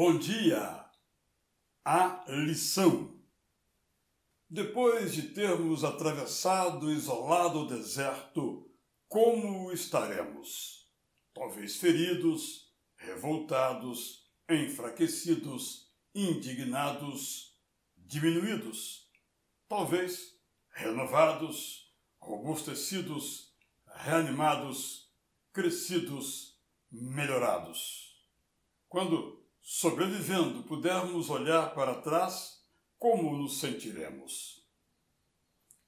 Bom dia! A lição. Depois de termos atravessado isolado o deserto, como estaremos? Talvez feridos, revoltados, enfraquecidos, indignados, diminuídos. Talvez renovados, robustecidos, reanimados, crescidos, melhorados. Quando sobrevivendo, pudermos olhar para trás, como nos sentiremos?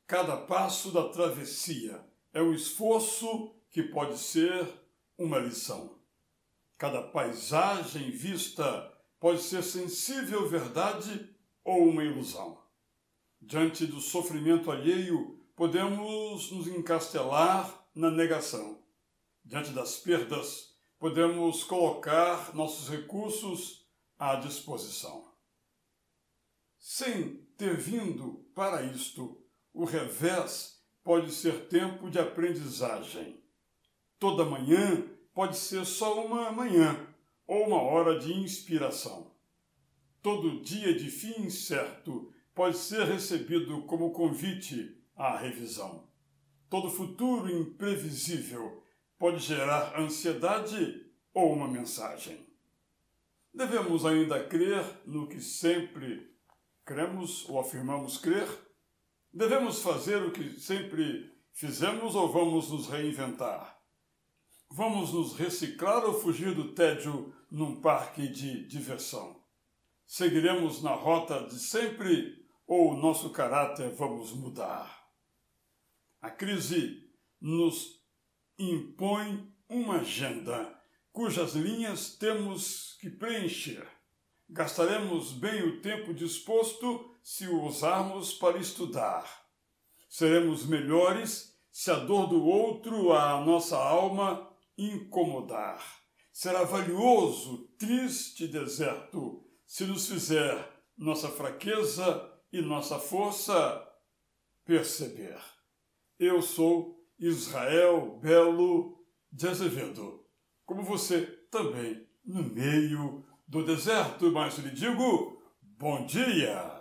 Cada passo da travessia é um esforço que pode ser uma lição. Cada paisagem vista pode ser sensível verdade ou uma ilusão. Diante do sofrimento alheio, podemos nos encastelar na negação. Diante das perdas, podemos colocar nossos recursos à disposição. Sem ter vindo para isto, o revés pode ser tempo de aprendizagem. Toda manhã pode ser só uma manhã ou uma hora de inspiração. Todo dia de fim incerto pode ser recebido como convite à revisão. Todo futuro imprevisível pode gerar ansiedade ou uma mensagem. Devemos ainda crer no que sempre cremos ou afirmamos crer? Devemos fazer o que sempre fizemos ou vamos nos reinventar? Vamos nos reciclar ou fugir do tédio num parque de diversão? Seguiremos na rota de sempre ou nosso caráter vamos mudar? A crise nos impõe uma agenda cujas linhas temos que preencher. Gastaremos bem o tempo disposto se o usarmos para estudar. Seremos melhores se a dor do outro a nossa alma incomodar. Será valioso, triste deserto se nos fizer nossa fraqueza e nossa força perceber. Eu sou Israel Belo de Azevedo, como você também no meio do deserto, mas lhe digo, bom dia!